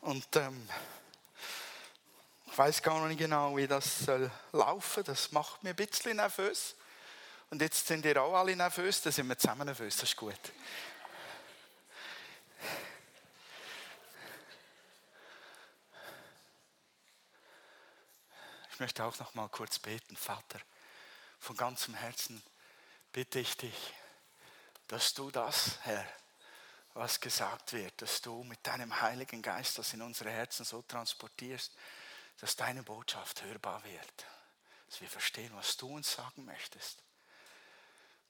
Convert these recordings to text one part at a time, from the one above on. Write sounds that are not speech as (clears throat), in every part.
Und ähm, ich weiß gar nicht genau, wie das soll laufen. Das macht mir ein bisschen nervös. Und jetzt sind ihr auch alle nervös, dann sind wir zusammen nervös, das ist gut. Ich möchte auch noch mal kurz beten, Vater. Von ganzem Herzen bitte ich dich, dass du das, Herr, was gesagt wird, dass du mit deinem Heiligen Geist das in unsere Herzen so transportierst, dass deine Botschaft hörbar wird, dass wir verstehen, was du uns sagen möchtest.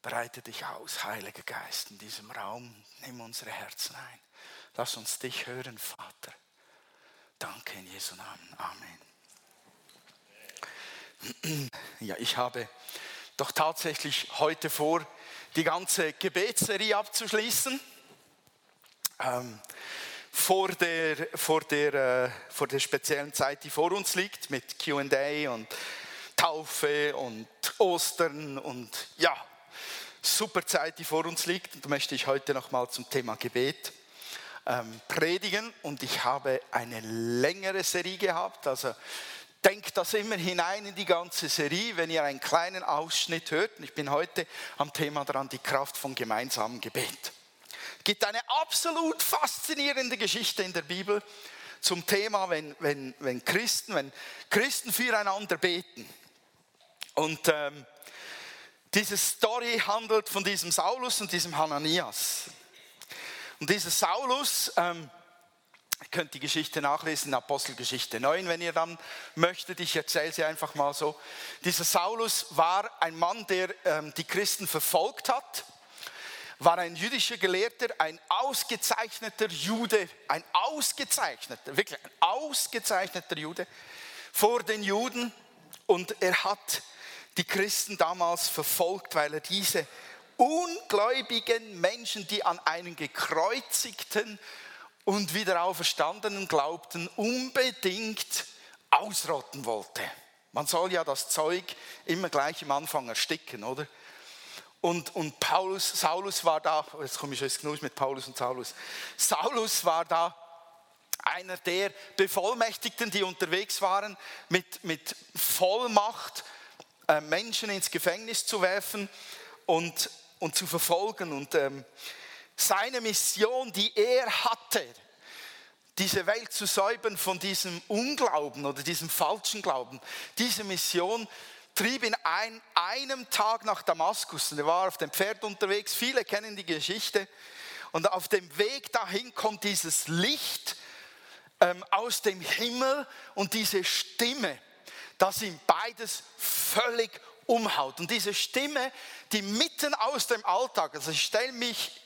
Breite dich aus, Heiliger Geist, in diesem Raum. Nimm unsere Herzen ein. Lass uns dich hören, Vater. Danke in Jesu Namen. Amen. Ja, ich habe doch tatsächlich heute vor, die ganze Gebetsserie abzuschließen. Ähm, vor, der, vor, der, äh, vor der speziellen Zeit, die vor uns liegt, mit QA und Taufe und Ostern und ja, super Zeit, die vor uns liegt. Und möchte ich heute nochmal zum Thema Gebet ähm, predigen. Und ich habe eine längere Serie gehabt. Also denkt das immer hinein in die ganze Serie, wenn ihr einen kleinen Ausschnitt hört. Und ich bin heute am Thema dran, die Kraft von gemeinsamem Gebet. Es gibt eine absolut faszinierende Geschichte in der Bibel zum Thema, wenn, wenn, wenn Christen, wenn Christen füreinander beten. Und ähm, diese Story handelt von diesem Saulus und diesem Hananias. Und dieser Saulus, ähm, ihr könnt die Geschichte nachlesen Apostelgeschichte 9, wenn ihr dann möchtet. Ich erzähle sie einfach mal so. Dieser Saulus war ein Mann, der ähm, die Christen verfolgt hat, war ein jüdischer Gelehrter, ein ausgezeichneter Jude, ein ausgezeichneter, wirklich ein ausgezeichneter Jude vor den Juden. Und er hat die Christen damals verfolgt, weil er diese ungläubigen Menschen, die an einen gekreuzigten und wieder auferstandenen glaubten, unbedingt ausrotten wollte. Man soll ja das Zeug immer gleich am Anfang ersticken, oder? Und, und Paulus, Saulus war da, jetzt komme ich jetzt genug mit Paulus und Saulus. Saulus war da einer der Bevollmächtigten, die unterwegs waren mit, mit Vollmacht äh, Menschen ins Gefängnis zu werfen und, und zu verfolgen. Und ähm, seine Mission, die er hatte, diese Welt zu säubern von diesem Unglauben oder diesem falschen Glauben, diese Mission trieb ihn ein, einem Tag nach Damaskus. Und er war auf dem Pferd unterwegs. Viele kennen die Geschichte. Und auf dem Weg dahin kommt dieses Licht ähm, aus dem Himmel und diese Stimme dass ihm beides völlig umhaut. Und diese Stimme, die mitten aus dem Alltag, also ich stelle mich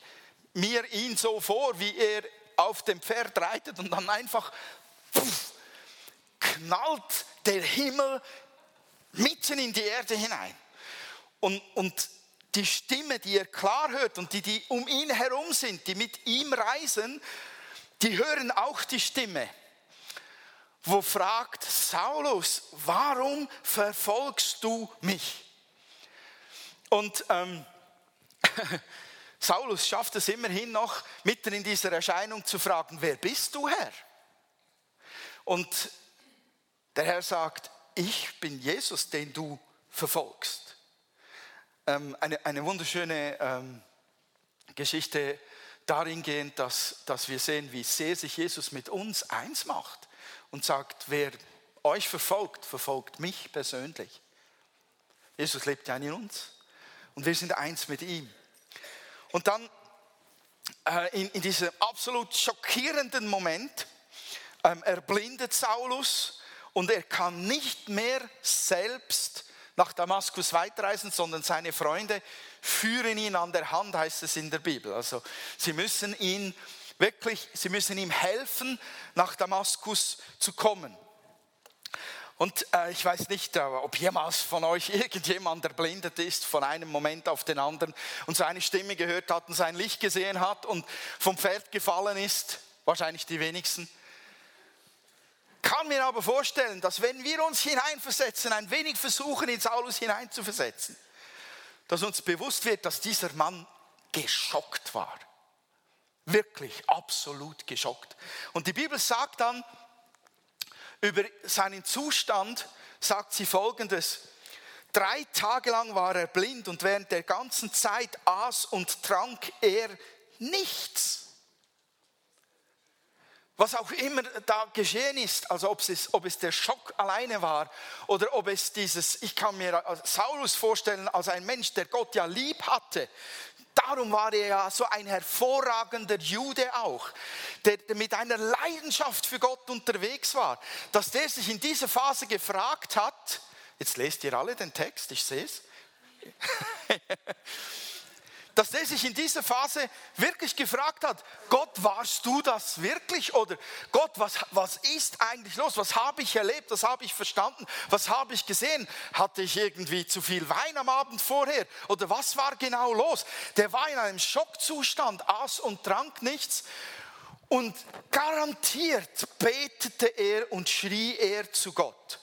mir ihn so vor, wie er auf dem Pferd reitet und dann einfach pff, knallt der Himmel mitten in die Erde hinein. Und, und die Stimme, die er klar hört und die, die um ihn herum sind, die mit ihm reisen, die hören auch die Stimme wo fragt, Saulus, warum verfolgst du mich? Und ähm, (laughs) Saulus schafft es immerhin noch, mitten in dieser Erscheinung zu fragen, wer bist du, Herr? Und der Herr sagt, ich bin Jesus, den du verfolgst. Ähm, eine, eine wunderschöne ähm, Geschichte darin gehend, dass, dass wir sehen, wie sehr sich Jesus mit uns eins macht und sagt, wer euch verfolgt, verfolgt mich persönlich. Jesus lebt ja in uns und wir sind eins mit ihm. Und dann äh, in, in, diesem absolut schockierenden Moment ähm, erblindet Saulus und er kann nicht mehr selbst nach Damaskus weiterreisen, sondern seine Freunde führen ihn an der Hand, heißt es in der Bibel. Also sie müssen ihn Wirklich, sie müssen ihm helfen, nach Damaskus zu kommen. Und äh, ich weiß nicht, äh, ob jemals von euch (laughs) irgendjemand erblindet ist von einem Moment auf den anderen und seine Stimme gehört hat und sein Licht gesehen hat und vom Pferd gefallen ist. Wahrscheinlich die wenigsten. Kann mir aber vorstellen, dass wenn wir uns hineinversetzen, ein wenig versuchen, in Saulus hineinzuversetzen, dass uns bewusst wird, dass dieser Mann geschockt war Wirklich absolut geschockt. Und die Bibel sagt dann über seinen Zustand, sagt sie folgendes. Drei Tage lang war er blind und während der ganzen Zeit aß und trank er nichts. Was auch immer da geschehen ist, also ob es, ob es der Schock alleine war oder ob es dieses, ich kann mir Saulus vorstellen als ein Mensch, der Gott ja lieb hatte. Darum war er ja so ein hervorragender Jude auch, der, mit einer Leidenschaft für Gott unterwegs war, dass der sich in dieser Phase gefragt hat, jetzt lest ihr alle den Text, ich sehe es. (laughs) dass der sich in dieser Phase wirklich gefragt hat, Gott, warst du das wirklich? Oder Gott, was, was ist eigentlich los? Was habe ich erlebt? Was habe ich verstanden? Was habe ich gesehen? Hatte ich irgendwie zu viel Wein am Abend vorher? Oder was war genau los? Der war in einem Schockzustand, aß und trank nichts. Und garantiert betete er und schrie er zu Gott.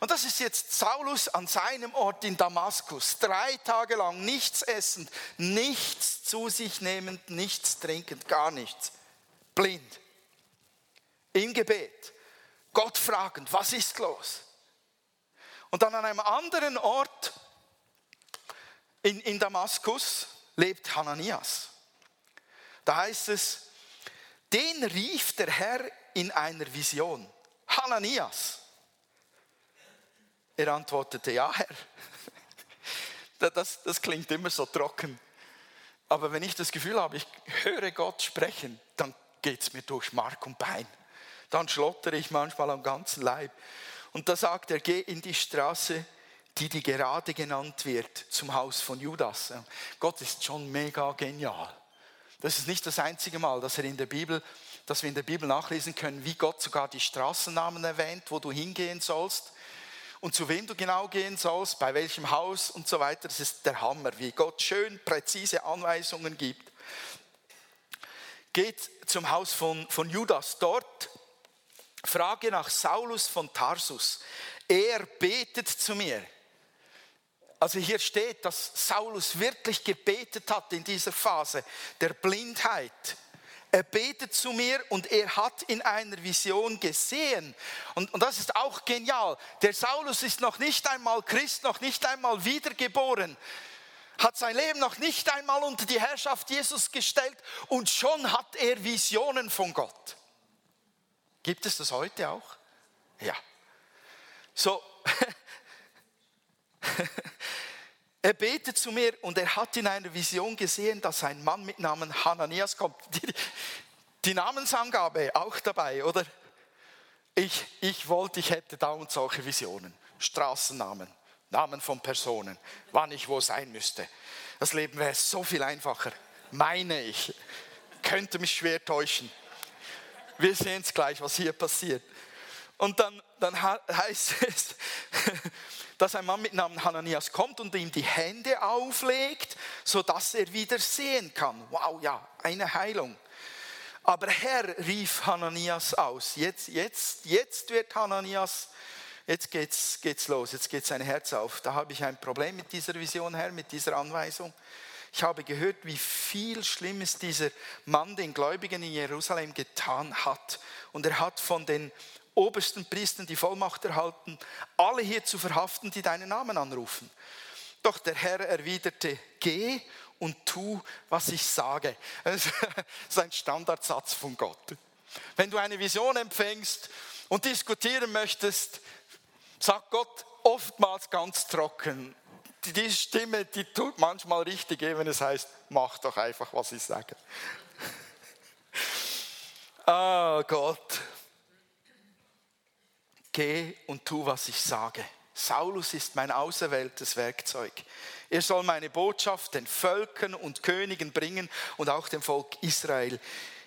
Und das ist jetzt Saulus an seinem Ort in Damaskus. Drei Tage lang nichts essend, nichts zu sich nehmend, nichts trinkend, gar nichts. Blind. Im Gebet. Gott fragend, was ist los? Und dann an einem anderen Ort in, in Damaskus lebt Hananias. Da heißt es, den rief der Herr in einer Vision. Hananias. Er antwortete, ja Herr. (laughs) Das, das klingt immer so trocken. Aber wenn ich das Gefühl habe, ich höre Gott sprechen, dann geht es mir durch Mark und Bein. Dann schlottere ich manchmal am ganzen Leib. Und da sagt er, geh in die Straße, die die gerade genannt wird, zum Haus von Judas. Gott ist schon mega genial. Das ist nicht das einzige Mal, dass er in der Bibel, dass wir in der Bibel nachlesen können, wie Gott sogar die Straßennamen erwähnt, wo du hingehen sollst und zu wem du genau gehen sollst, bei welchem Haus und so weiter. Das ist der Hammer, wie Gott schön präzise Anweisungen gibt. Geht zum Haus von, von Judas dort. Frage nach Saulus von Tarsus. Er betet zu mir. Also hier steht, dass Saulus wirklich gebetet hat in dieser Phase der Blindheit er betet zu mir und er hat in einer Vision gesehen. Und, und das ist auch genial. Der Saulus ist noch nicht einmal Christ, noch nicht einmal wiedergeboren hat sein Leben noch nicht einmal unter die Herrschaft Jesus gestellt und schon hat er Visionen von Gott. Gibt es das heute auch? Ja. So, (laughs) Er betet zu mir und er hat in einer Vision gesehen, dass ein Mann mit Namen Hananias kommt. Die, die Namensangabe auch dabei, oder? Ich, ich wollte, ich hätte dauernd solche Visionen. Straßennamen, Namen von Personen, wann ich wo sein müsste. Das Leben wäre so viel einfacher, meine ich. Könnte mich schwer täuschen. Wir sehen es gleich, was hier passiert. Und dann, dann heißt es, (laughs) dass ein Mann mit Namen Hananias kommt und ihm die Hände auflegt, sodass er wieder sehen kann. Wow, ja, eine Heilung. Aber Herr rief Hananias aus. Jetzt, jetzt, jetzt wird Hananias, jetzt geht's, geht's los, jetzt geht sein Herz auf. Da habe ich ein Problem mit dieser Vision, Herr, mit dieser Anweisung. Ich habe gehört, wie viel Schlimmes dieser Mann den Gläubigen in Jerusalem getan hat. Und er hat von den obersten Priestern die Vollmacht erhalten, alle hier zu verhaften, die deinen Namen anrufen. Doch der Herr erwiderte, geh und tu, was ich sage. (laughs) Das ist ein Standardsatz von Gott. Wenn du eine Vision empfängst und diskutieren möchtest, sagt Gott oftmals ganz trocken. Die Stimme, die tut manchmal richtig, wenn es heißt, mach doch einfach, was ich sage. Oh (laughs) Gott, geh und tu, was ich sage. Saulus ist mein auserwähltes Werkzeug. Er soll meine Botschaft den Völkern und Königen bringen und auch dem Volk Israel.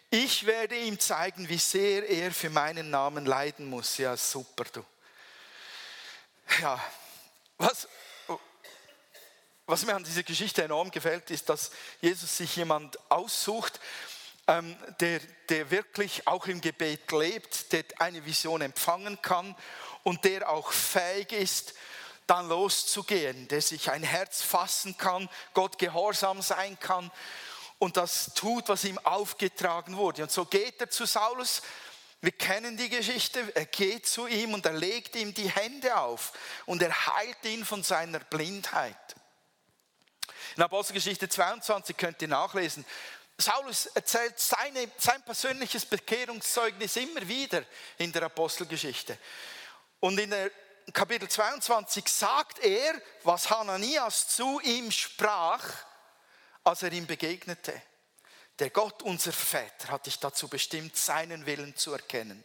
Ich werde ihm zeigen, wie sehr er für meinen Namen leiden muss. Ja, super, du. Ja, was, was mir an dieser Geschichte enorm gefällt, ist, dass Jesus sich jemand aussucht, ähm, der, der wirklich auch im Gebet lebt, der eine Vision empfangen kann und der auch fähig ist, dann loszugehen, der sich ein Herz fassen kann, Gott gehorsam sein kann und das tut, was ihm aufgetragen wurde. Und so geht er zu Saulus. Wir kennen die Geschichte. Er geht zu ihm und er legt ihm die Hände auf und er heilt ihn von seiner Blindheit. In Apostelgeschichte 22 könnt ihr nachlesen. Saulus erzählt seine, sein persönliches Bekehrungszeugnis immer wieder in der Apostelgeschichte. Und in der Kapitel 22 sagt er, was Hananias zu ihm sprach, als er ihm begegnete. Der Gott unser Väter hat dich dazu bestimmt, seinen Willen zu erkennen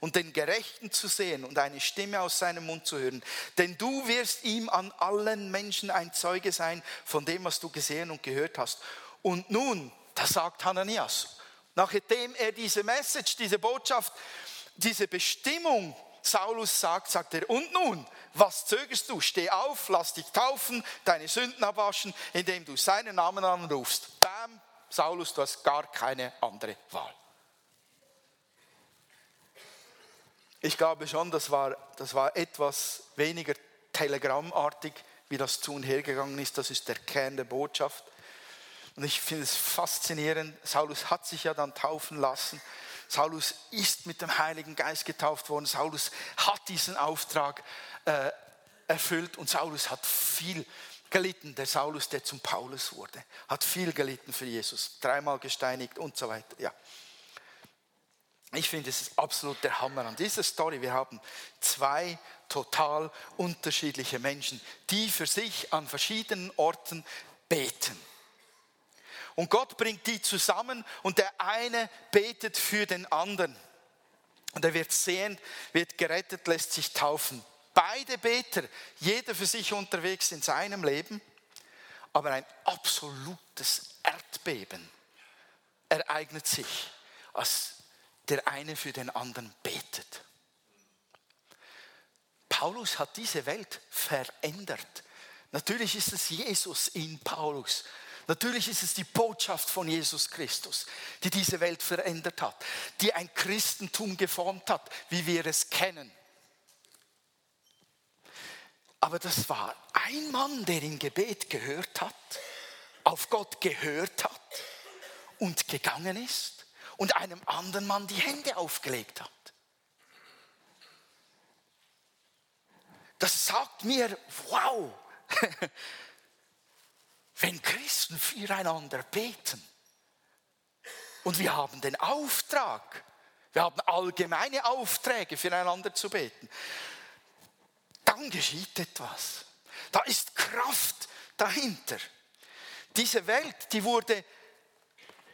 und den Gerechten zu sehen und eine Stimme aus seinem Mund zu hören. Denn du wirst ihm an allen Menschen ein Zeuge sein von dem, was du gesehen und gehört hast. Und nun, das sagt Hananias, nachdem er diese Message, diese Botschaft, diese Bestimmung Saulus sagt, sagt er, und nun, was zögerst du? Steh auf, lass dich taufen, deine Sünden abwaschen, indem du seinen Namen anrufst. Bam, Saulus, du hast gar keine andere Wahl. Ich glaube schon, das war, das war etwas weniger telegrammartig, wie das zu und hergegangen ist. Das ist der Kern der Botschaft. Und ich finde es faszinierend. Saulus hat sich ja dann taufen lassen. Saulus ist mit dem Heiligen Geist getauft worden. Saulus hat diesen Auftrag äh, erfüllt und Saulus hat viel gelitten. Der Saulus, der zum Paulus wurde, hat viel gelitten für Jesus. Dreimal gesteinigt und so weiter. Ja. Ich finde, es ist absolut der Hammer an dieser Story. Wir haben zwei total unterschiedliche Menschen, die für sich an verschiedenen Orten beten. Und Gott bringt die zusammen und der eine betet für den anderen. Und er wird sehen, wird gerettet, lässt sich taufen. Beide Beter, jeder für sich unterwegs in seinem Leben, aber ein absolutes Erdbeben ereignet sich, als der eine für den anderen betet. Paulus hat diese Welt verändert. Natürlich ist es Jesus in Paulus, Natürlich ist es die Botschaft von Jesus Christus, die diese Welt verändert hat, die ein Christentum geformt hat, wie wir es kennen. Aber das war ein Mann, der im Gebet gehört hat, auf Gott gehört hat und gegangen ist und einem anderen Mann die Hände aufgelegt hat. Das sagt mir, wow, (laughs) wenn Christen füreinander beten und wir haben den Auftrag, wir haben allgemeine Aufträge füreinander zu beten, dann geschieht etwas. Da ist Kraft dahinter. Diese Welt, die wurde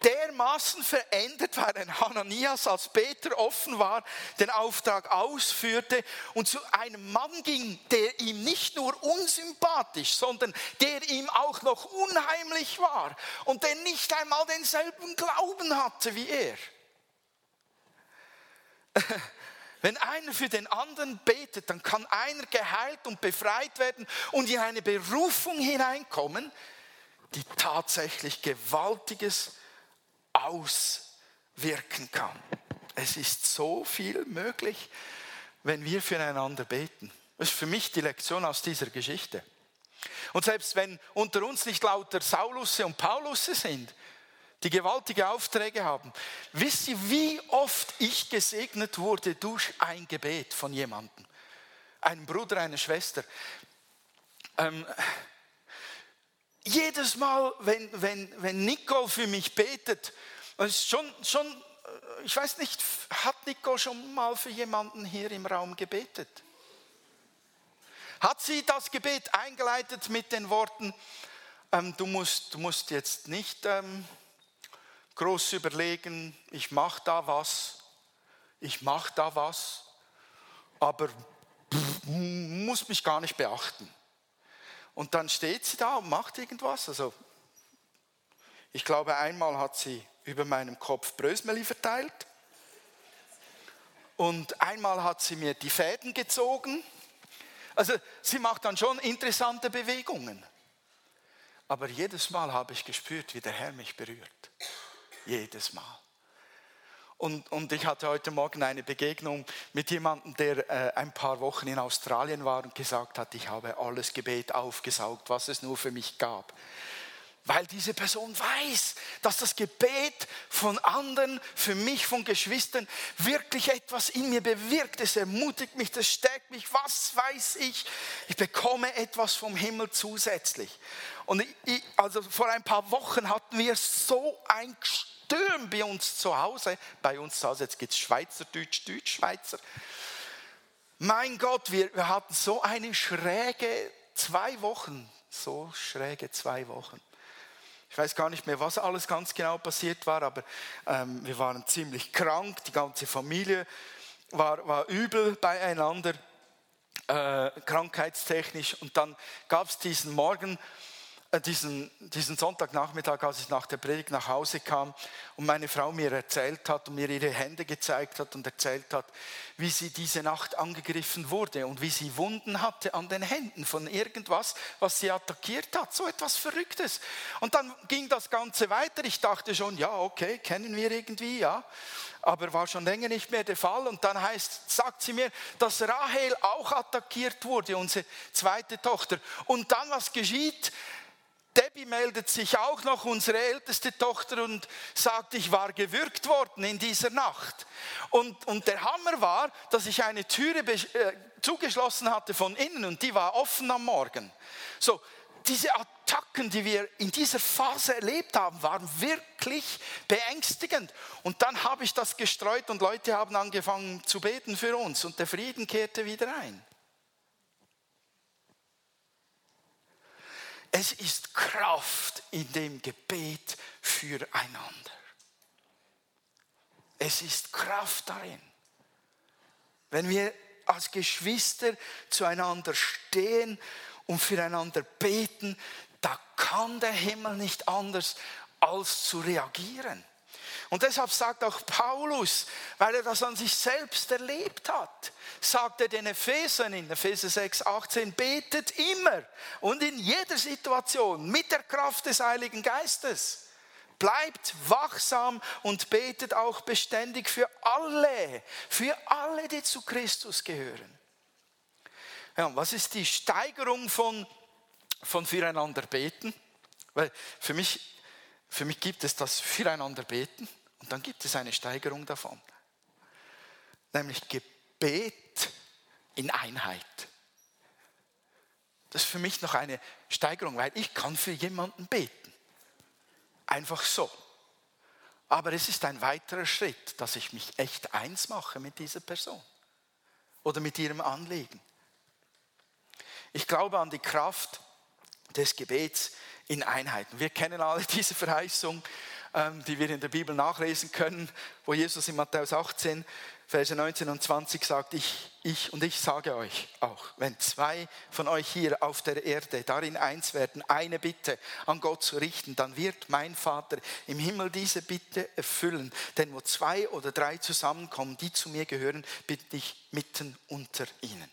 dermaßen verändert, ein Hananias als Peter offen war, den Auftrag ausführte und zu einem Mann ging, der ihm nicht nur unsympathisch, sondern der ihm auch noch unheimlich war und der nicht einmal denselben Glauben hatte wie er. (laughs) Wenn einer für den anderen betet, dann kann einer geheilt und befreit werden und in eine Berufung hineinkommen, die tatsächlich Gewaltiges auswirken kann. Es ist so viel möglich, wenn wir füreinander beten. Das ist für mich die Lektion aus dieser Geschichte. Und selbst wenn unter uns nicht lauter Saulusse und Paulusse sind, die gewaltige Aufträge haben, wisst ihr, wie oft ich gesegnet wurde durch ein Gebet von jemandem? Einem Bruder, einer Schwester. Ähm, jedes Mal, wenn, wenn, wenn Nicole für mich betet, ist schon, schon, äh, ich weiß nicht, hat Nicole schon mal für jemanden hier im Raum gebetet? Hat sie das Gebet eingeleitet mit den Worten, ähm, du, musst, du musst jetzt nicht ähm, groß überlegen, ich mache da was, ich mache da was, aber pff, muss mich gar nicht beachten. Und dann steht sie da und macht irgendwas. Also ich glaube, einmal hat sie über meinem Kopf Brösmeli verteilt. Und einmal hat sie mir die Fäden gezogen. Also sie macht dann schon interessante Bewegungen. Aber jedes Mal habe ich gespürt, wie der Herr mich berührt. Jedes Mal. Und, und ich hatte heute Morgen eine Begegnung mit jemandem, der äh, ein paar Wochen in Australien war und gesagt hat, ich habe alles Gebet aufgesaugt, was es nur für mich gab. weil diese Person weiß, dass das Gebet von anderen, für mich, von Geschwistern, wirklich etwas in mir bewirkt. Es ermutigt mich, das stärkt mich. Was weiß ich? Ich bekomme etwas vom Himmel zusätzlich. Und ich, also vor ein paar Wochen hatten wir so ein Sturm bei uns zu Hause. Bei uns zu Hause, jetzt geht es Schweizerdeutsch, Deutsch-Schweizer. Mein Gott, wir, wir hatten so eine schräge zwei Wochen, so schräge zwei Wochen. Ich weiß gar nicht mehr, was alles ganz genau passiert war, aber ähm, wir waren ziemlich krank, die ganze Familie war, war übel beieinander, äh, krankheitstechnisch. Und dann gab es diesen Morgen, diesen, diesen Sonntagnachmittag, als ich nach der Predigt nach Hause kam und meine Frau mir erzählt hat und mir ihre Hände gezeigt hat und erzählt hat, wie sie diese Nacht angegriffen wurde und wie sie Wunden hatte an den Händen von irgendwas, was sie attackiert hat. So etwas Verrücktes. Und dann ging das Ganze weiter. Ich dachte schon, ja, okay, kennen wir irgendwie, ja. Aber war schon länger nicht mehr der Fall. Und dann heißt, sagt sie mir, dass Rahel auch attackiert wurde, unsere zweite Tochter. Und dann, was geschieht? Debbie meldet sich auch noch, unsere älteste Tochter, und sagt, ich war gewürgt worden in dieser Nacht. Und, und der Hammer war, dass ich eine Türe äh, zugeschlossen hatte von innen und die war offen am Morgen. So, diese Attacken, die wir in dieser Phase erlebt haben, waren wirklich beängstigend. Und dann habe ich das gestreut und Leute haben angefangen zu beten für uns und der Frieden kehrte wieder ein. Es ist Kraft in dem Gebet füreinander. Es ist Kraft darin. Wenn wir als Geschwister zueinander stehen und füreinander beten, da kann der Himmel nicht anders als zu reagieren. Und deshalb sagt auch Paulus, weil er das an sich selbst erlebt hat, sagt er den Ephesern in Epheser 6, 18, betet immer und in jeder Situation mit der Kraft des Heiligen Geistes. Bleibt wachsam und betet auch beständig für alle, für alle, die zu Christus gehören. Ja, was ist die Steigerung von, von füreinander beten? Weil für mich für mich gibt es das Füreinander beten und dann gibt es eine Steigerung davon. Nämlich Gebet in Einheit. Das ist für mich noch eine Steigerung, weil ich kann für jemanden beten. Einfach so. Aber es ist ein weiterer Schritt, dass ich mich echt eins mache mit dieser Person oder mit ihrem Anliegen. Ich glaube an die Kraft des Gebets in Einheiten. Wir kennen alle (laughs) diese Verheißung, die wir in der Bibel nachlesen können, wo Jesus in Matthäus 18, Verse 19 und 20 sagt, ich, ich und ich sage euch auch, wenn zwei von euch hier auf der Erde darin eins werden, eine Bitte an Gott zu richten, dann wird mein Vater im Himmel diese Bitte erfüllen. Denn wo zwei oder drei zusammenkommen, die zu mir gehören, bin ich mitten unter ihnen.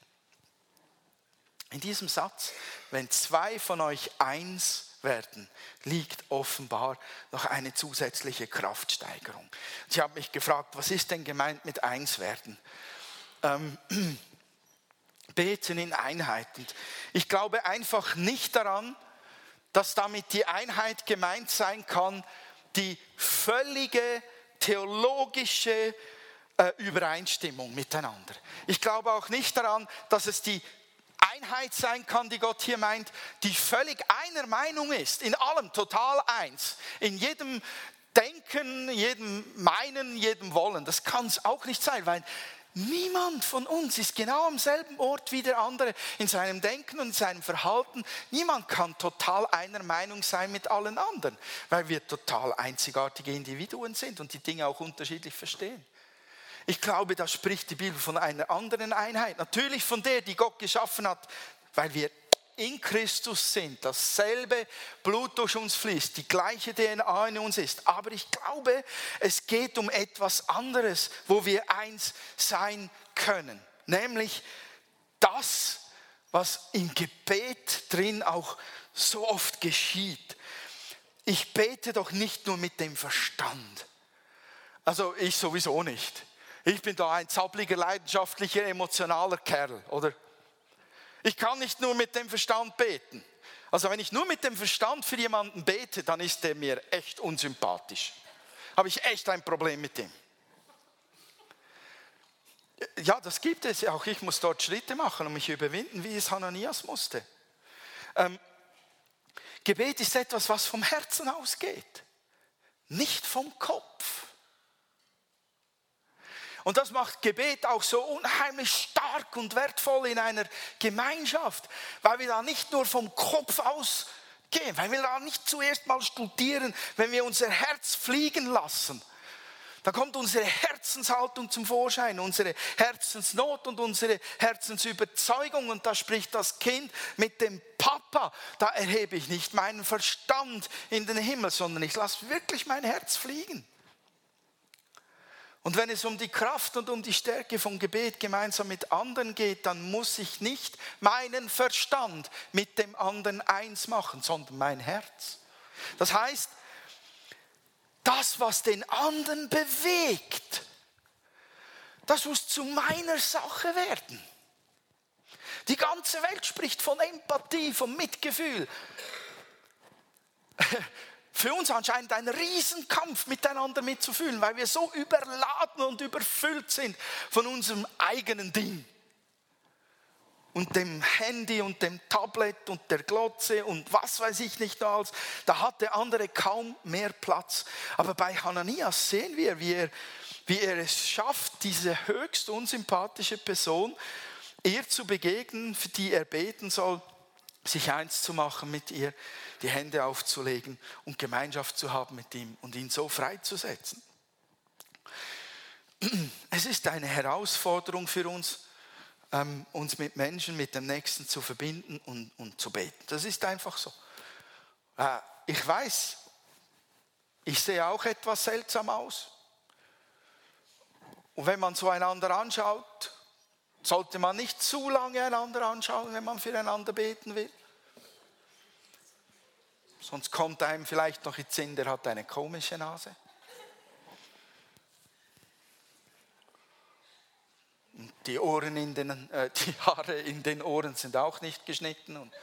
In diesem Satz, wenn zwei von euch eins werden, liegt offenbar noch eine zusätzliche Kraftsteigerung. Ich habe mich gefragt, was ist denn gemeint mit eins werden? Ähm, (clears throat) beten in Einheit. Und ich glaube einfach nicht daran, dass damit die Einheit gemeint sein kann, die völlige theologische äh, Übereinstimmung miteinander. Ich glaube auch nicht daran, dass es die Einheit sein kann, die Gott hier meint, die völlig einer Meinung ist, in allem total eins, in jedem Denken, jedem Meinen, jedem Wollen. Das kann es auch nicht sein, weil niemand von uns ist genau am selben Ort wie der andere in seinem Denken und in seinem Verhalten. Niemand kann total einer Meinung sein mit allen anderen, weil wir total einzigartige Individuen sind und die Dinge auch unterschiedlich verstehen. Ich glaube, da spricht die Bibel von einer anderen Einheit. Natürlich von der, die Gott geschaffen hat, weil wir in Christus sind, dasselbe Blut durch uns fließt, die gleiche DNA in uns ist. Aber ich glaube, es geht um etwas anderes, wo wir eins sein können. Nämlich das, was im Gebet drin auch so oft geschieht. Ich bete doch nicht nur mit dem Verstand. Also ich sowieso nicht. Ich bin da ein zappliger, leidenschaftlicher, emotionaler Kerl, oder? Ich kann nicht nur mit dem Verstand beten. Also wenn ich nur mit dem Verstand für jemanden bete, dann ist der mir echt unsympathisch. Habe ich echt ein Problem mit dem. Ja, das gibt es. Auch ich muss dort Schritte machen und mich überwinden, wie es Hananias musste. Ähm, Gebet ist etwas, was vom Herzen ausgeht, nicht vom Kopf. Und das macht Gebet auch so unheimlich stark und wertvoll in einer Gemeinschaft, weil wir da nicht nur vom Kopf ausgehen, weil wir da nicht zuerst mal studieren, wenn wir unser Herz fliegen lassen. Da kommt unsere Herzenshaltung zum Vorschein, unsere Herzensnot und unsere Herzensüberzeugung. Und da spricht das Kind mit dem Papa. Da erhebe ich nicht meinen Verstand in den Himmel, sondern ich lasse wirklich mein Herz fliegen. Und wenn es um die Kraft und um die Stärke von Gebet gemeinsam mit anderen geht, dann muss ich nicht meinen Verstand mit dem anderen eins machen, sondern mein Herz. Das heißt, das, was den anderen bewegt, das muss zu meiner Sache werden. Die ganze Welt spricht von Empathie, von Mitgefühl für uns anscheinend ein Riesenkampf miteinander mitzufühlen, weil wir so überladen und überfüllt sind von unserem eigenen Ding. Und dem Handy und dem Tablet und der Glotze und was weiß ich nicht alles. Da hat der andere kaum mehr Platz. Aber bei Hananias sehen wir, wie er, wie er es schafft, diese höchst unsympathische Person ihr zu begegnen, für die er beten soll, sich eins zu machen mit ihr die Hände aufzulegen und Gemeinschaft zu haben mit ihm und ihn so freizusetzen. Es ist eine Herausforderung für uns, ähm, uns mit Menschen, mit dem Nächsten zu verbinden und, und zu beten. Das ist einfach so. Äh, ich weiß, ich sehe auch etwas seltsam aus. Und wenn man so einander anschaut, sollte man nicht zu lange einander anschauen, wenn man füreinander beten will. Sonst kommt einem vielleicht noch in den Sinn, der hat eine komische Nase. Und die, Ohren in den, äh, die Haare in den Ohren sind auch nicht geschnitten. Und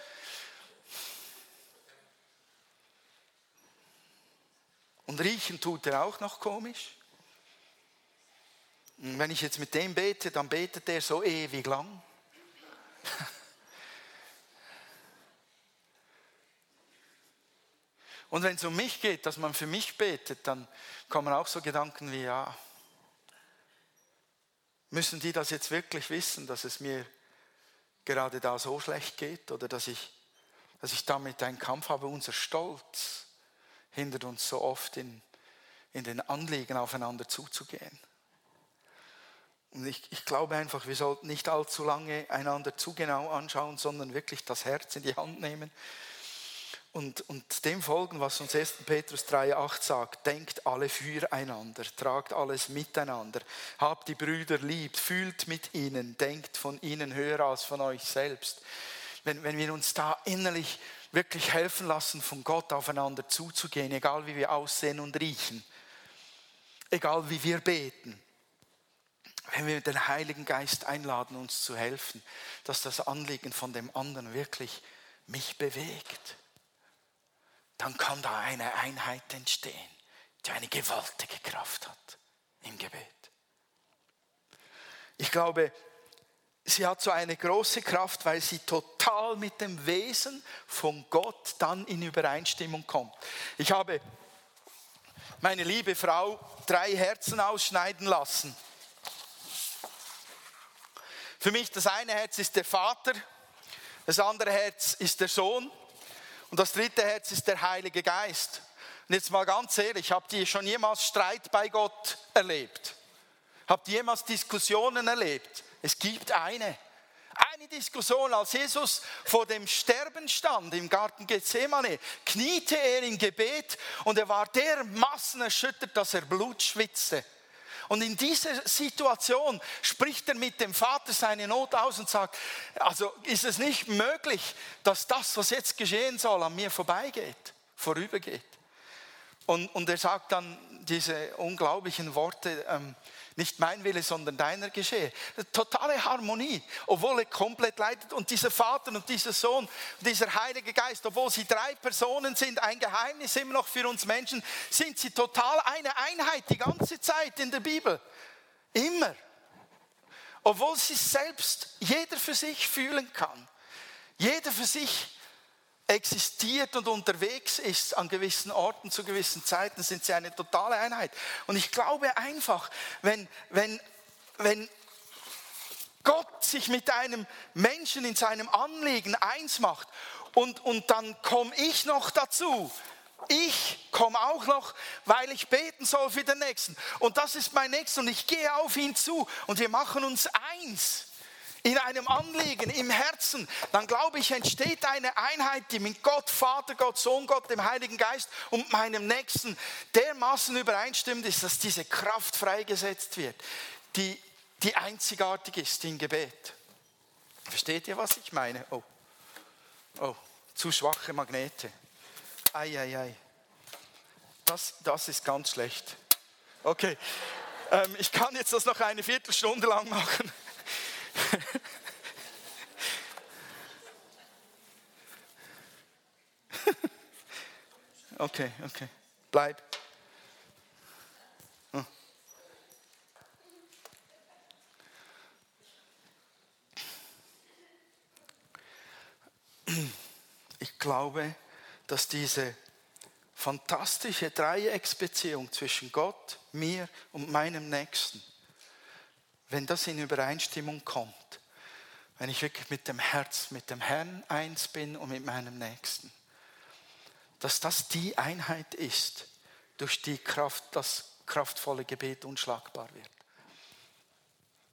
Und riechen tut er auch noch komisch. Und wenn ich jetzt mit dem bete, dann betet er so ewig lang. (laughs) Und wenn es um mich geht, dass man für mich betet, dann kommen auch so Gedanken wie, ja, müssen die das jetzt wirklich wissen, dass es mir gerade da so schlecht geht oder dass ich, dass ich damit einen Kampf habe? Unser Stolz hindert uns so oft in, in den Anliegen aufeinander zuzugehen. Und ich, ich glaube einfach, wir sollten nicht allzu lange einander zu genau anschauen, sondern wirklich das Herz in die Hand nehmen und, und dem folgen, was uns 1. Petrus 3,8 sagt. Denkt alle füreinander, tragt alles miteinander, habt die Brüder lieb, fühlt mit ihnen, denkt von ihnen höher als von euch selbst. Wenn, wenn wir uns da innerlich wirklich helfen lassen, von Gott aufeinander zuzugehen, egal wie wir aussehen und riechen, egal wie wir beten, wenn wir den Heiligen Geist einladen, uns zu helfen, dass das Anliegen von dem anderen wirklich mich bewegt dann kann da eine Einheit entstehen, die eine gewaltige Kraft hat im Gebet. Ich glaube, sie hat so eine große Kraft, weil sie total mit dem Wesen von Gott dann in Übereinstimmung kommt. Ich habe meine liebe Frau drei Herzen ausschneiden lassen. Für mich das eine Herz ist der Vater, das andere Herz ist der Sohn und das dritte Herz ist der Heilige Geist. Und jetzt mal ganz ehrlich, habt ihr schon jemals Streit bei Gott erlebt? Habt ihr jemals Diskussionen erlebt? Es gibt eine. Eine Diskussion, als Jesus vor dem Sterben stand im Garten Gethsemane, kniete er in Gebet und er war dermaßen erschüttert, dass er Blut schwitzte. Und in dieser Situation spricht er mit dem Vater seine Not aus und sagt, also ist es nicht möglich, dass das, was jetzt geschehen soll, an mir vorbeigeht, vorübergeht. Und, und er sagt dann diese unglaublichen Worte, ähm, Nicht mein Wille, sondern deiner geschehe. Totale Harmonie, obwohl er komplett leidet. Und dieser Vater und dieser Sohn, dieser Heilige Geist, obwohl sie drei Personen sind, ein Geheimnis immer noch für uns Menschen, sind sie total eine Einheit die ganze Zeit in der Bibel. Immer. Obwohl sie selbst jeder für sich fühlen kann. Jeder für sich existiert und unterwegs ist an gewissen Orten zu gewissen Zeiten, sind sie eine totale Einheit. Und ich glaube einfach, wenn, wenn, wenn Gott sich mit einem Menschen in seinem Anliegen eins macht und, und dann komme ich noch dazu, ich komme auch noch, weil ich beten soll für den Nächsten. Und das ist mein Nächster und ich gehe auf ihn zu und wir machen uns eins in einem Anliegen, im Herzen, dann glaube ich, entsteht eine Einheit, die mit Gott, Vater, Gott, Sohn, Gott, dem Heiligen Geist und meinem Nächsten dermaßen übereinstimmt ist, dass diese Kraft freigesetzt wird, die, die einzigartig ist im Gebet. Versteht ihr, was ich meine? Oh, oh zu schwache Magnete. Ei, ei, ei. Das, das ist ganz schlecht. Okay, ähm, ich kann jetzt das noch eine Viertelstunde lang machen. (laughs) okay, okay. Bleib. Hm. Ich glaube, dass diese fantastische Dreiecksbeziehung zwischen Gott, mir und meinem Nächsten wenn das in Übereinstimmung kommt, wenn ich wirklich mit dem Herz, mit dem Herrn eins bin und mit meinem Nächsten, dass das die Einheit ist, durch die Kraft, das kraftvolle Gebet unschlagbar wird.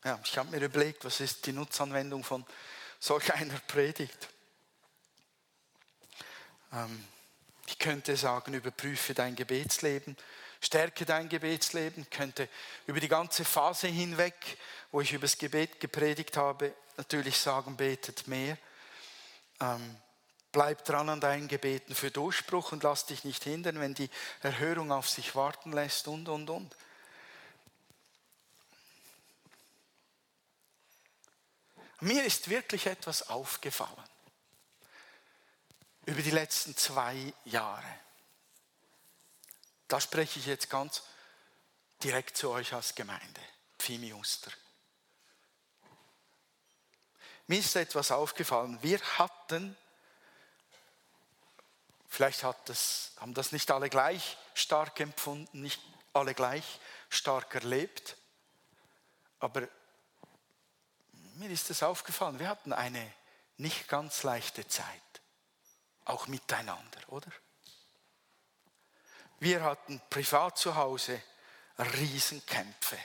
Ja, ich habe mir überlegt, was ist die Nutzanwendung von solch einer Predigt? Ähm, ich könnte sagen, überprüfe dein Gebetsleben, Stärke dein Gebetsleben, könnte über die ganze Phase hinweg, wo ich über das Gebet gepredigt habe, natürlich sagen, betet mehr. Ähm, bleib dran an deinen Gebeten für Durchbruch und lass dich nicht hindern, wenn die Erhörung auf sich warten lässt und, und, und. Mir ist wirklich etwas aufgefallen über die letzten zwei Jahre. Da spreche ich jetzt ganz direkt zu euch als Gemeinde, Pfimi Uster. Mir ist etwas aufgefallen. Wir hatten, vielleicht hat das, haben das nicht alle gleich stark empfunden, nicht alle gleich stark erlebt, aber mir ist es aufgefallen, wir hatten eine nicht ganz leichte Zeit, auch miteinander, oder? Wir hatten privat zu Hause Riesenkämpfe.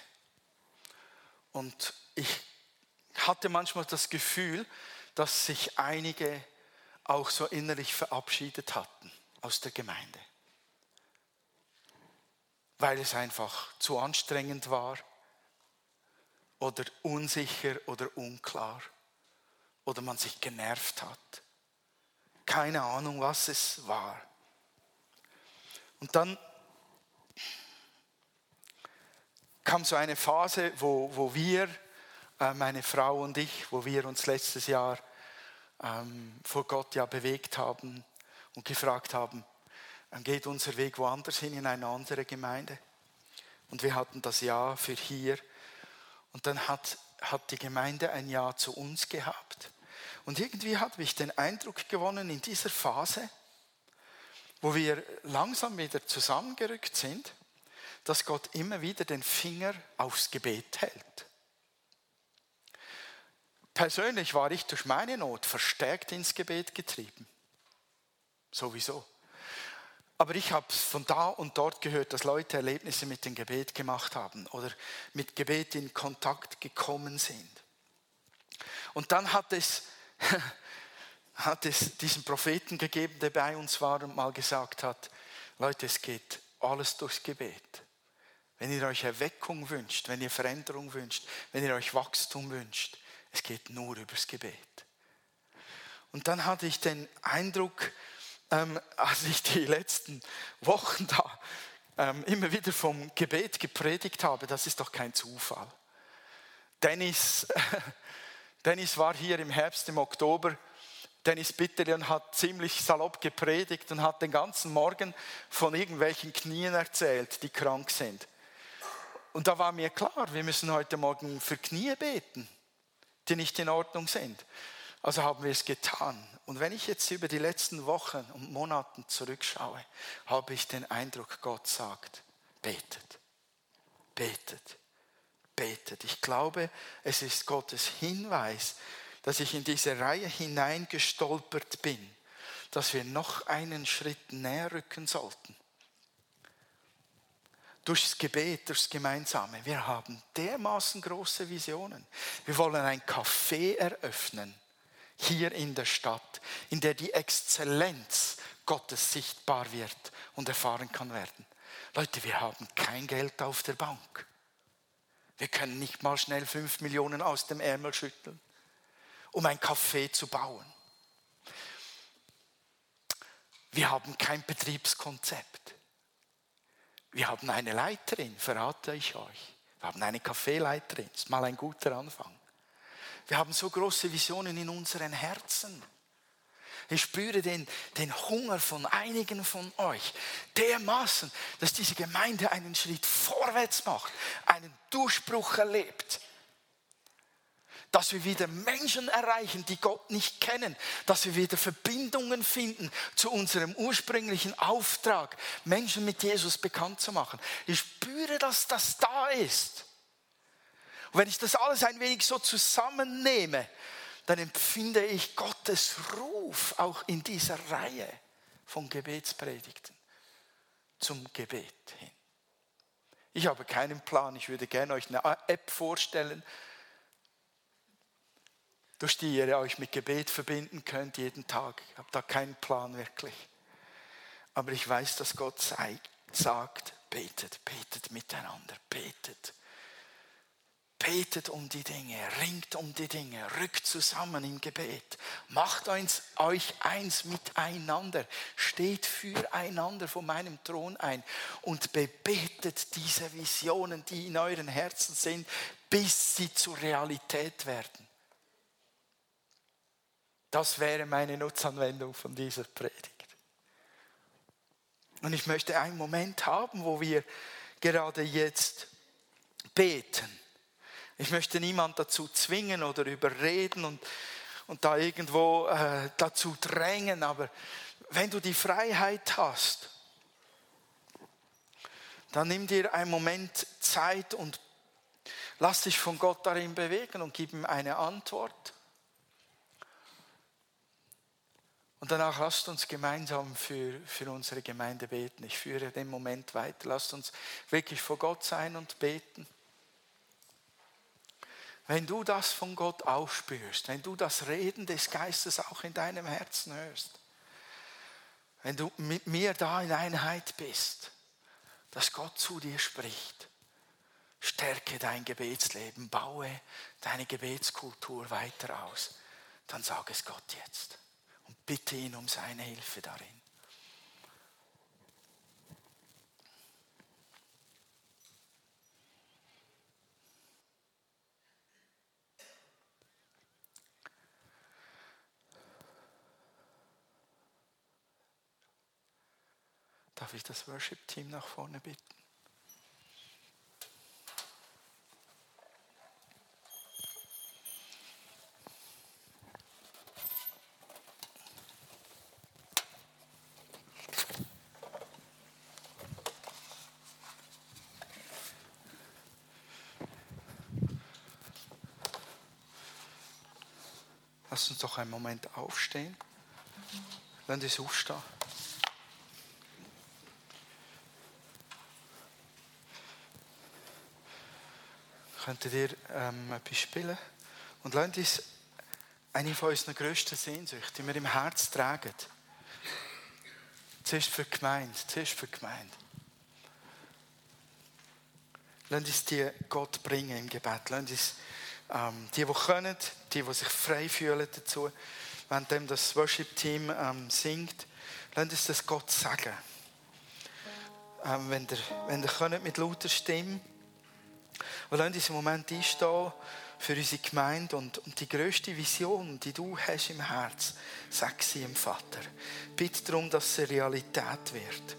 Und ich hatte manchmal das Gefühl, dass sich einige auch so innerlich verabschiedet hatten aus der Gemeinde. Weil es einfach zu anstrengend war oder unsicher oder unklar oder man sich genervt hat. Keine Ahnung, was es war. Und dann kam so eine Phase, wo, wo wir, äh, meine Frau und ich, wo wir uns letztes Jahr ähm, vor Gott ja bewegt haben und gefragt haben, geht unser Weg woanders hin in eine andere Gemeinde? Und wir hatten das Ja für hier. Und dann hat, hat die Gemeinde ein Ja zu uns gehabt. Und irgendwie habe ich den Eindruck gewonnen in dieser Phase, wo wir langsam wieder zusammengerückt sind, dass Gott immer wieder den Finger aufs Gebet hält. Persönlich war ich durch meine Not verstärkt ins Gebet getrieben. Sowieso. Aber ich habe von da und dort gehört, dass Leute Erlebnisse mit dem Gebet gemacht haben oder mit Gebet in Kontakt gekommen sind. Und dann hat es hat es diesen Propheten gegeben, der bei uns war und mal gesagt hat, Leute, es geht alles durchs Gebet. Wenn ihr euch Erweckung wünscht, wenn ihr Veränderung wünscht, wenn ihr euch Wachstum wünscht, es geht nur übers Gebet. Und dann hatte ich den Eindruck, ähm, als ich die letzten Wochen da ähm, immer wieder vom Gebet gepredigt habe, das ist doch kein Zufall. Dennis, (laughs) Dennis war hier im Herbst, im Oktober. Dennis Bitterlian hat ziemlich salopp gepredigt und hat den ganzen Morgen von irgendwelchen Knien erzählt, die krank sind. Und da war mir klar, wir müssen heute Morgen für Knie beten, die nicht in Ordnung sind. Also haben wir es getan. Und wenn ich jetzt über die letzten Wochen und Monaten zurückschaue, habe ich den Eindruck, Gott sagt, betet, betet, betet. Ich glaube, es ist Gottes Hinweis, dass ich in diese Reihe hineingestolpert bin, dass wir noch einen Schritt näher rücken sollten durchs Gebet, durchs Gemeinsame. Wir haben dermaßen große Visionen. Wir wollen ein Café eröffnen, hier in der Stadt, in der die Exzellenz Gottes sichtbar wird und erfahren kann werden. Leute, wir haben kein Geld auf der Bank. Wir können nicht mal schnell fünf Millionen aus dem Ärmel schütteln, um ein Café zu bauen. Wir haben kein Betriebskonzept. Wir haben eine Leiterin, verrate ich euch. Wir haben eine Kaffeeleiterin, ist mal ein guter Anfang. Wir haben so große Visionen in unseren Herzen. Ich spüre den, den Hunger von einigen von euch dermaßen, dass diese Gemeinde einen Schritt vorwärts macht, einen Durchbruch erlebt dass wir wieder Menschen erreichen, die Gott nicht kennen, dass wir wieder Verbindungen finden zu unserem ursprünglichen Auftrag, Menschen mit Jesus bekannt zu machen. Ich spüre, dass das da ist. Und wenn ich das alles ein wenig so zusammennehme, dann empfinde ich Gottes Ruf auch in dieser Reihe von Gebetspredigten zum Gebet hin. Ich habe keinen Plan, ich würde gerne euch eine App vorstellen, durch die ihr euch mit Gebet verbinden könnt jeden Tag. Ich habe da keinen Plan wirklich. Aber ich weiß, dass Gott sagt, betet, betet miteinander, betet. Betet um die Dinge, ringt um die Dinge, rückt zusammen im Gebet. Macht euch eins miteinander, steht füreinander vor meinem Thron ein und bebetet diese Visionen, die in euren Herzen sind, bis sie zur Realität werden. Das wäre meine Nutzanwendung von dieser Predigt. Und ich möchte einen Moment haben, wo wir gerade jetzt beten. Ich möchte niemand dazu zwingen oder überreden und, und da irgendwo äh, dazu drängen, aber wenn du die Freiheit hast, dann nimm dir einen Moment Zeit und lass dich von Gott darin bewegen und gib ihm eine Antwort. Und danach lasst uns gemeinsam für, für unsere Gemeinde beten. Ich führe den Moment weiter. Lasst uns wirklich vor Gott sein und beten. Wenn du das von Gott ausspürst, wenn du das Reden des Geistes auch in deinem Herzen hörst, wenn du mit mir da in Einheit bist, dass Gott zu dir spricht, stärke dein Gebetsleben, baue deine Gebetskultur weiter aus, dann sag es Gott jetzt und bitte ihn um seine Hilfe darin. Darf ich das Worship-Team nach vorne bitten? Lass uns doch einen Moment aufstehen. Lass uns aufstehen. Könntet ihr ähm, etwas spielen? Und lasst uns eine von unseren grössten Sehnsüchten, die wir im Herz tragen. Zuerst für die Gemeinde, zuerst für die Gemeinde. Lasst uns die Gott bringen im Gebet. Lasst uns ähm, die, die können, die, die sich frei fühlen dazu, während das Worship-Team ähm, singt, lasst uns das Gott sagen. ähm, wenn ihr, wenn ihr könnt, mit lauter Stimme. Wir lassen uns im Moment einstehen für unsere Gemeinde und, und die grösste Vision, die du hast im Herz, sag sie dem Vater. Bitte darum, dass es eine Realität wird.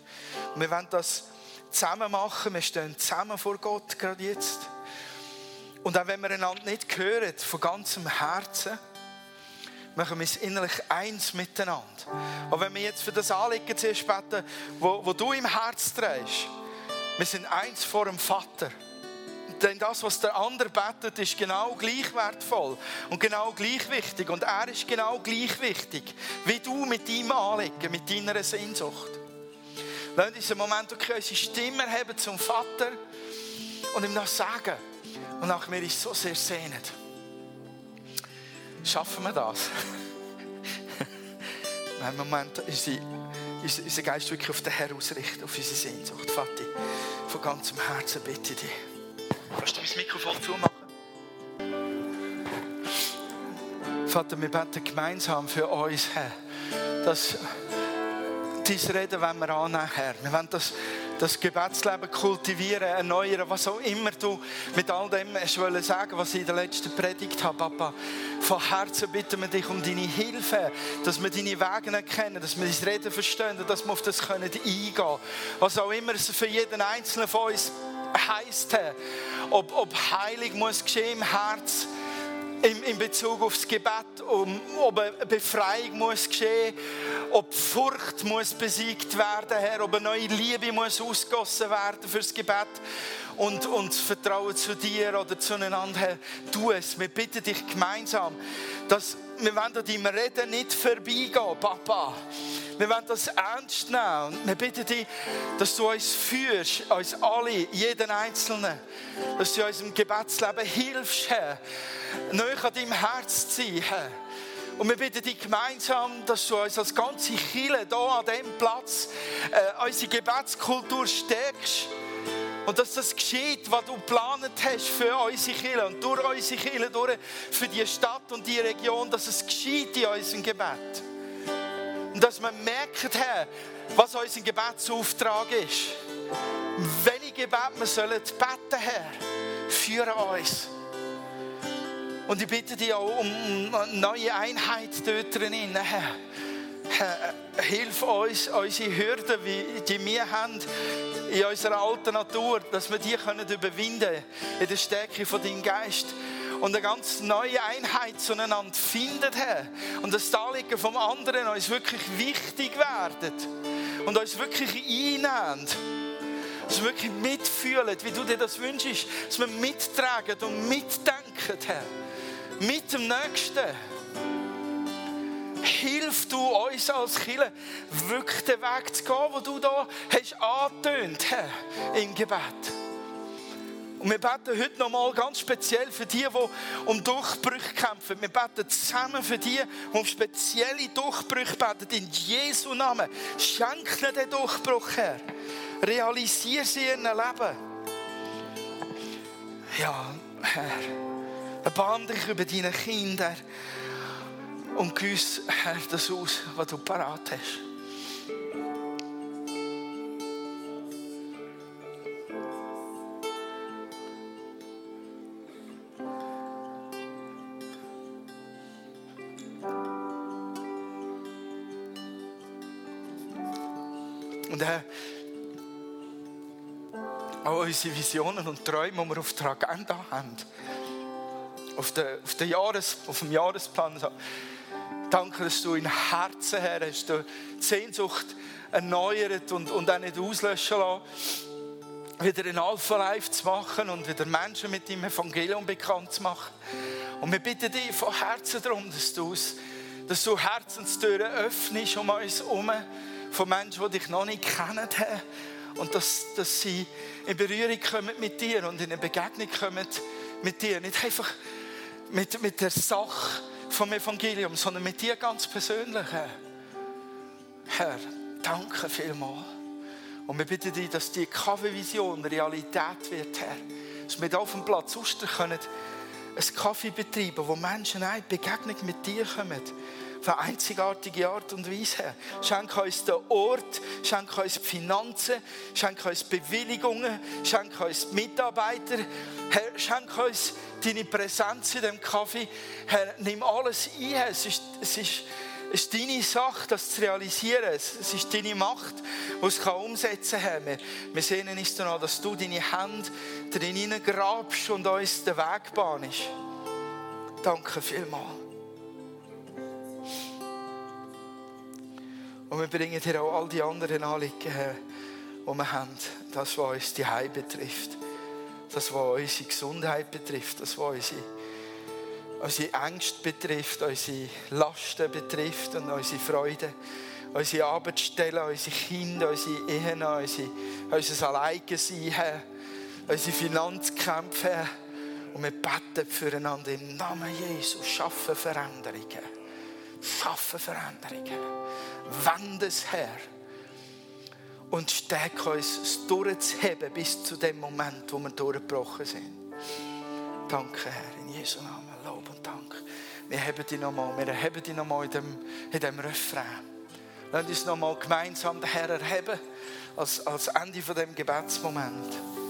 Und wir wollen das zusammen machen. Wir stehen zusammen vor Gott gerade jetzt. Und auch wenn wir einander nicht hören, von ganzem Herzen, machen wir es innerlich eins miteinander. Und wenn wir jetzt für das Anliegen zuerst beten, wo, wo du im Herz trägst, wir sind eins vor dem Vater. Denn das, was der andere betet, ist genau gleich wertvoll und genau gleich wichtig. Und er ist genau gleich wichtig, wie du mit deinem Anliegen, mit deiner Sehnsucht. Lass uns einen Moment okay, unsere Stimme haben zum Vater und ihm das sagen. Und nach mir ist so sehr sehnet. Schaffen wir das? (laughs) Nein, Moment, ist unser Geist wirklich auf den Herrn ausrichten, auf unsere Sehnsucht. Vati, von ganzem Herzen bitte dich. Kannst du mein Mikrofon zumachen? Vater, wir beten gemeinsam für uns, Herr, dass dein Reden wollen wir annehmen, Herr. Wir wollen das, das Gebetsleben kultivieren, erneuern, was auch immer du mit all dem hast wollen sagen, was ich in der letzten Predigt habe, Papa. Von Herzen bitten wir dich um deine Hilfe, dass wir deine Wege erkennen, dass wir dein Reden verstehen und dass wir auf das können eingehen können. Was auch immer es für jeden Einzelnen von uns heisst. Ob, ob Heilung muss geschehen im Herz in, in Bezug aufs Gebet, um, ob eine Befreiung muss geschehen, ob Furcht muss besiegt werden, Herr, ob eine neue Liebe muss ausgossen werden fürs Gebet und, und das Vertrauen zu dir oder zueinander, Herr, tu es. Wir bitten dich gemeinsam, dass wir wollen an deinem Reden nicht vorbeigehen, Papa. Wir wollen das ernst nehmen. Und wir bitten dich, dass du uns führst, uns alle, jeden Einzelnen, dass du unserem Gebetsleben hilfst, Herr, neu an deinem Herz zu sein, Herr. Und wir bitten dich gemeinsam, dass du uns als ganze Kirche hier an diesem Platz äh, unsere Gebetskultur stärkst. Und dass das geschieht, was du geplant hast für unsere Kirche und durch unsere Kirche, durch für die Stadt und die Region, dass es geschieht in unserem Gebet. Und dass man merkt, Herr, was unser Gebetsauftrag ist. Welche Gebet wir sollen beten, Herr, für uns. Und ich bitte dich auch um eine neue Einheit dort drin. Herr, hilf uns, unsere Hürden, die wir haben in unserer alten Natur, dass wir die können überwinden in der Stärke von deinem Geist und eine ganz neue Einheit zueinander findet, Herr. Und das Anliegen vom anderen uns wirklich wichtig werden und uns wirklich einnehmen. Dass wir wirklich mitfühlen, wie du dir das wünschst, dass wir mittragen und mitdenken, Herr. Mit dem Nächsten hilf du uns als Kirche, wirklich den Weg zu gehen, den du da hast angetönt Herr, im Gebet. Und wir beten heute nochmal ganz speziell für die, die um Durchbrüche kämpfen. Wir beten zusammen für die, die um spezielle Durchbrüche beten. In Jesu Namen. Schenk ihnen den Durchbruch her. Realisiere sie in ihrem Leben. Ja, Herr, erbarm dich über deine Kinder und gieß, Herr, das aus, was du parat hast. Und Herr, auch unsere Visionen und Träume, die wir auf der Agenda haben, auf, der, auf, der Jahres, auf dem Jahresplan, Danke, dass du in Herzen her hast, du die Sehnsucht erneuert und, und auch nicht auslöschen lassen. Wieder ein Alpha Life zu machen und wieder Menschen mit dem Evangelium bekannt zu machen. Und wir bitten dich von Herzen darum, dass du, dass du Herzenstüren öffnest um uns herum, von Menschen, die dich noch nicht kennen. Und dass, dass sie in Berührung kommen mit dir und in eine Begegnung kommen mit dir. Nicht einfach mit, mit der Sache, vom Evangelium, sondern mit dir ganz persönlich, Herr. Danke vielmals. Und wir bitten dich, dass die Kaffeevision Realität wird, Herr. Dass wir hier auf dem Platz Oster können einen Kaffee betreiben, wo Menschen in Begegnung mit dir kommen, auf eine einzigartige Art und Weise, Herr. Schenke uns den Ort, schenke uns die Finanzen, schenke uns Bewilligungen, schenke uns Mitarbeiter. Herr, schenke uns deine Präsenz in dem Kaffee. Herr, nimm alles ein. Es ist, es ist, es ist deine Sache, das zu realisieren. Es ist deine Macht, die es umsetzen kann. Wir, wir sehnen uns danach, dass du deine Hände drin hineingrabst und uns den Weg bahnst. Danke vielmals. Und wir bringen dir auch all die anderen Anliegen, die wir haben. Das, was uns die Heim betrifft. Das, was unsere Gesundheit betrifft. Das, was unsere, unsere Ängste betrifft. Unsere Lasten betrifft und unsere Freude. Unsere Arbeitsstellen, unsere Kinder, unsere Ehen, unsere, unser Alleinsein, unsere Finanzkämpfe. Und wir beten füreinander im Namen Jesus. Schaffen Veränderungen. Schaffen Veränderungen. Wende es her. Und stärke uns, es durchzuheben bis zu dem Moment, wo wir durchgebrochen sind. Danke, Herr, in Jesu Namen. Lob und Dank. Wir haben dich nochmal, wir haben dich nochmal in dem, in dem Refrain. Lass uns nochmal gemeinsam den Herr erheben, als, als Ende von dem Gebetsmoment.